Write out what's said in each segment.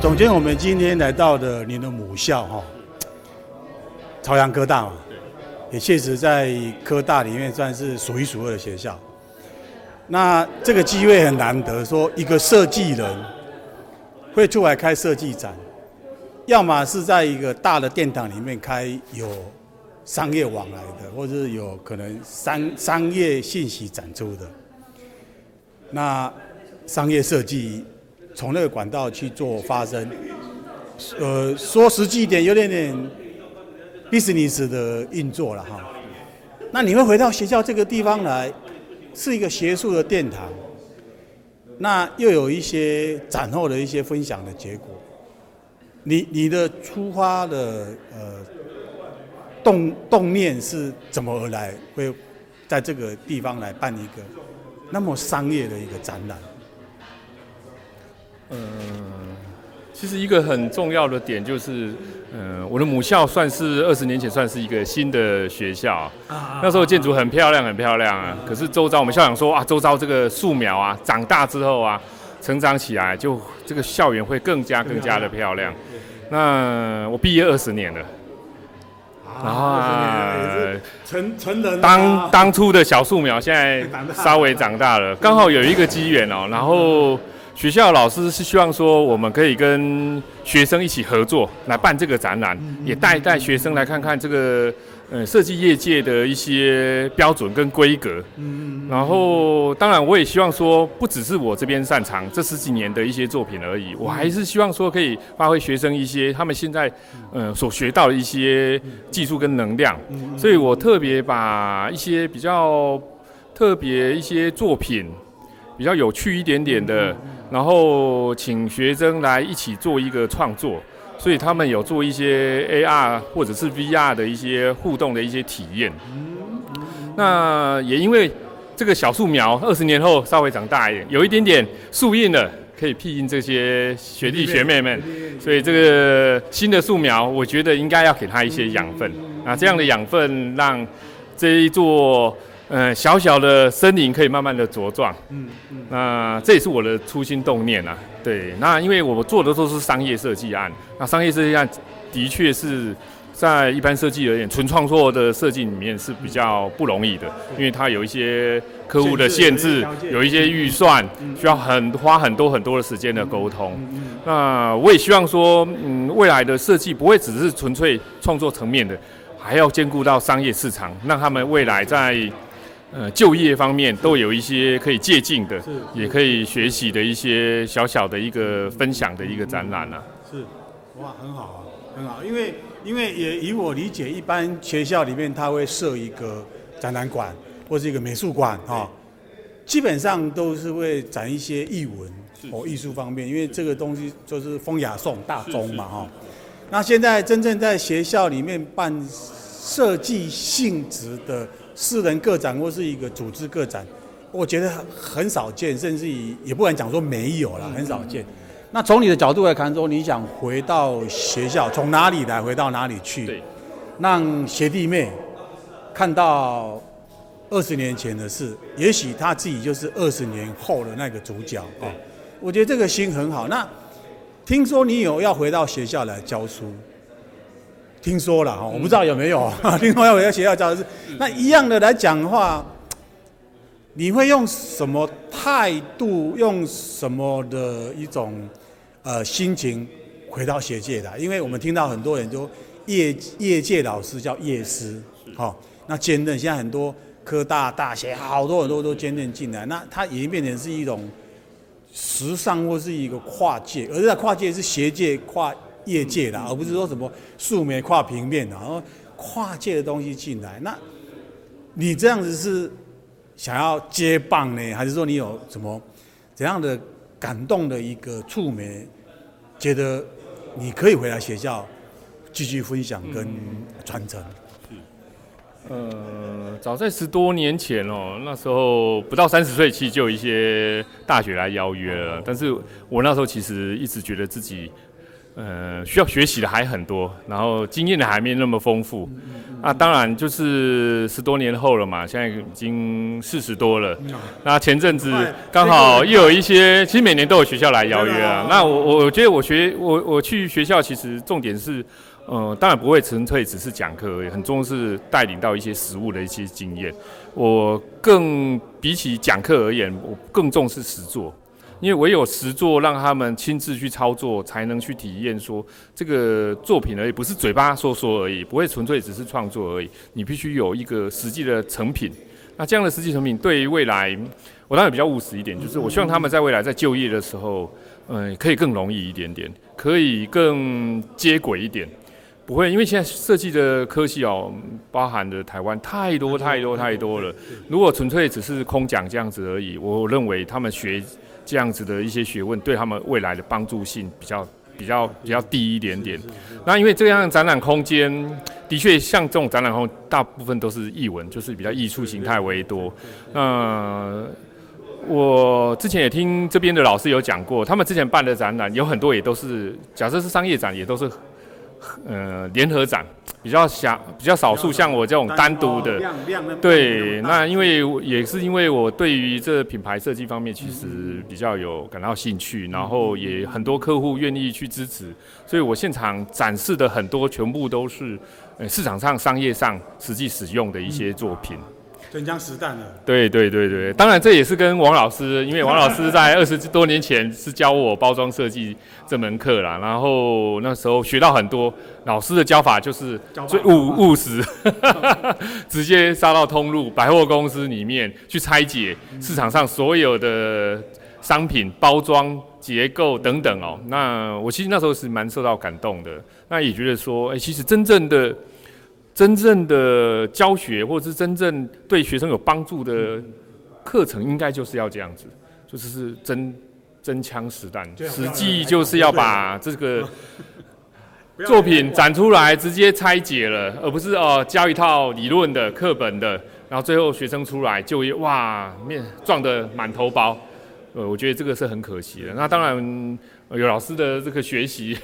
总监，我们今天来到的您的母校哈，朝阳科大嘛，也确实在科大里面算是数一数二的学校。那这个机会很难得，说一个设计人会出来开设计展，要么是在一个大的殿堂里面开有商业往来的，或者是有可能商商业信息展出的。那商业设计。从那个管道去做发声，呃，说实际一点，有点点 business 的运作了哈。那你会回到学校这个地方来，是一个学术的殿堂，那又有一些展后的一些分享的结果。你你的出发的呃动动念是怎么而来？会在这个地方来办一个那么商业的一个展览？嗯，其实一个很重要的点就是，嗯，我的母校算是二十年前算是一个新的学校，那时候建筑很漂亮，很漂亮啊。可是周遭我们校长说啊，周遭这个树苗啊，长大之后啊，成长起来就这个校园会更加更加的漂亮。那我毕业二十年了，然后成成人当当初的小树苗现在稍微长大了，刚好有一个机缘哦，然后。学校老师是希望说，我们可以跟学生一起合作来办这个展览，也带带学生来看看这个呃设计业界的一些标准跟规格。然后，当然我也希望说，不只是我这边擅长这十几年的一些作品而已，我还是希望说可以发挥学生一些他们现在呃所学到的一些技术跟能量。所以我特别把一些比较特别一些作品，比较有趣一点点的。然后请学生来一起做一个创作，所以他们有做一些 AR 或者是 VR 的一些互动的一些体验。那也因为这个小树苗二十年后稍微长大一点，有一点点树荫了，可以庇荫这些学弟学妹们。所以这个新的树苗，我觉得应该要给他一些养分。那这样的养分让这一座。嗯，小小的森林可以慢慢的茁壮。嗯嗯，那这也是我的初心动念啊。对，那因为我做的都是商业设计案，那商业设计案的确是在一般设计而言，纯创作的设计里面是比较不容易的，因为它有一些客户的限制，有一些预算，需要很花很多很多的时间的沟通。那我也希望说，嗯，未来的设计不会只是纯粹创作层面的，还要兼顾到商业市场，让他们未来在呃，就业方面都有一些可以借鉴的，也可以学习的一些小小的一个分享的一个展览啊。是，哇，很好啊，很好，因为因为也以我理解，一般学校里面他会设一个展览馆或是一个美术馆啊，基本上都是会展一些艺文哦艺术方面，因为这个东西就是风雅颂大宗嘛哈。那现在真正在学校里面办设计性质的。私人个展或是一个组织个展，我觉得很少见，甚至于也不敢讲说没有了，很少见。那从你的角度来看，说你想回到学校，从哪里来，回到哪里去？对，让学弟妹看到二十年前的事，也许他自己就是二十年后的那个主角啊。我觉得这个心很好。那听说你有要回到学校来教书？听说了哈，我不知道有没有。嗯、听说要回到学校教的是，那一样的来讲的话，你会用什么态度，用什么的一种呃心情回到学界的？因为我们听到很多人都业业界老师叫业师，好，那兼任现在很多科大大学好多很多都兼任进来，那它已经变成是一种时尚或是一个跨界，而在跨界是学界跨。业界啦，而不是说什么素媒跨平面的，然后跨界的东西进来。那你这样子是想要接棒呢，还是说你有什么怎样的感动的一个触媒，觉得你可以回来学校继续分享跟传承？是，呃，早在十多年前哦，那时候不到三十岁，其实就有一些大学来邀约了，但是我那时候其实一直觉得自己。呃，需要学习的还很多，然后经验的还没那么丰富。那当然就是十多年后了嘛，现在已经四十多了。那前阵子刚好又有一些，其实每年都有学校来邀约啊。那我我觉得我学我我去学校，其实重点是，呃，当然不会纯粹只是讲课而已，很重要是带领到一些实物的一些经验。我更比起讲课而言，我更重视实作。因为唯有实作，让他们亲自去操作，才能去体验说这个作品而已，不是嘴巴说说而已，不会纯粹只是创作而已。你必须有一个实际的成品。那这样的实际成品，对于未来，我当然比较务实一点，就是我希望他们在未来在就业的时候，嗯，可以更容易一点点，可以更接轨一点，不会因为现在设计的科系哦，包含的台湾太多太多太多了。如果纯粹只是空讲这样子而已，我认为他们学。这样子的一些学问对他们未来的帮助性比较比较比较低一点点。那因为这样展览空间的确像这种展览后，大部分都是艺文，就是比较艺术形态为多。那我之前也听这边的老师有讲过，他们之前办的展览有很多也都是，假设是商业展，也都是。呃，联合展比较小，比较少数像我这种单独的，对，那因为也是因为我对于这品牌设计方面其实比较有感到兴趣，然后也很多客户愿意去支持，所以我现场展示的很多全部都是呃市场上商业上实际使用的一些作品。真枪实弹的，对对对对，当然这也是跟王老师，因为王老师在二十多年前是教我包装设计这门课啦，然后那时候学到很多。老师的教法就是最务务实，直接杀到通路百货公司里面去拆解市场上所有的商品包装结构等等哦。那我其实那时候是蛮受到感动的，那也觉得说，哎，其实真正的。真正的教学，或者是真正对学生有帮助的课程，应该就是要这样子，就是是真真枪实弹，实际就是要把这个 作品展出来，直接拆解了，而不是哦教一套理论的课本的，然后最后学生出来就业哇面撞得满头包，呃，我觉得这个是很可惜的。那当然。有老师的这个学习，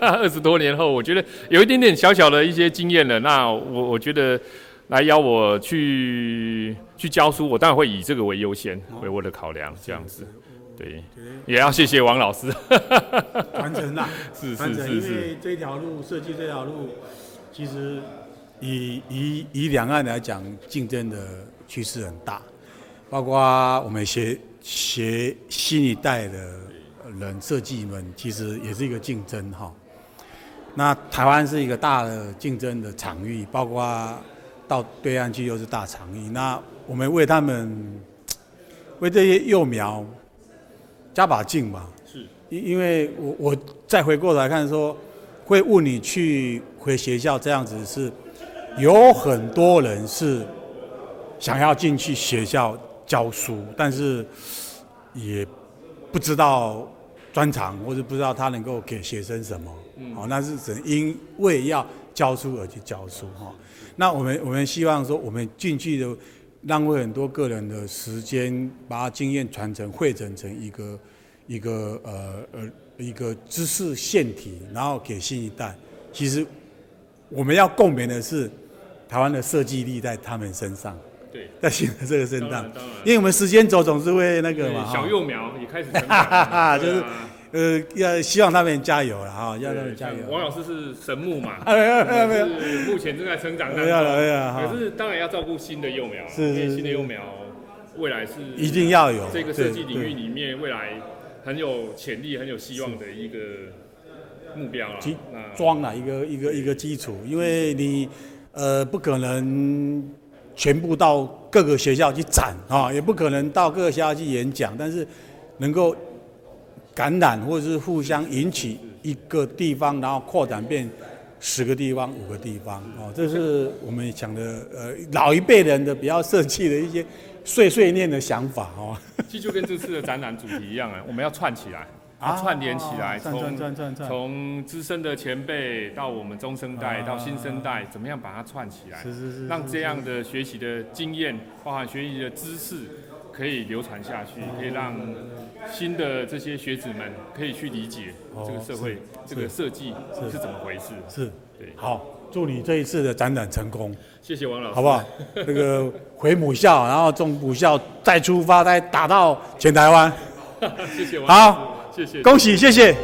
二十多年后，我觉得有一点点小小的一些经验了。那我我觉得来邀我去去教书，我当然会以这个为优先，为我的考量，这样子。对，也要谢谢王老师 传承呐，是是是是。因为这条路设计这条路，其实以以以两岸来讲，竞争的趋势很大，包括我们学学新一代的。人设计们其实也是一个竞争哈，那台湾是一个大的竞争的场域，包括到对岸去又是大场域。那我们为他们，为这些幼苗加把劲吧。是，因因为我我再回过来看说，会问你去回学校这样子是，有很多人是想要进去学校教书，但是也不知道。专长，或者不知道他能够给学生什么，哦，那是只因为要教书而去教书哈。那我们我们希望说，我们进去的浪费很多个人的时间，把经验传承汇整成一个一个呃呃一个知识线体，然后给新一代。其实我们要共勉的是台湾的设计力在他们身上。对，在新的这个震荡，因为我们时间轴总是会那个嘛，小幼苗也开始成长，就是呃，要希望他们加油了哈，要他们加油。王老师是神木嘛，是目前正在成长当中，可是当然要照顾新的幼苗，是是新的幼苗未来是一定要有这个设计领域里面未来很有潜力、很有希望的一个目标了，装了一个一个一个基础，因为你呃不可能。全部到各个学校去展啊，也不可能到各个学校去演讲，但是能够感染或者是互相引起一个地方，然后扩展变十个地方、五个地方哦，这是我们讲的呃老一辈人的比较设计的一些碎碎念的想法哦。其实就跟这次的展览主题一样啊，我们要串起来。啊，串联起来，从从资深的前辈到我们中生代到新生代，怎么样把它串起来？是是是，让这样的学习的经验，包含学习的知识，可以流传下去，可以让新的这些学子们可以去理解这个社会、这个设计是怎么回事。是，对，好，祝你这一次的展览成功。谢谢王老师，好不好？那个回母校，然后从母校再出发，再打到全台湾。谢谢王老师，好，谢谢，恭喜，谢谢。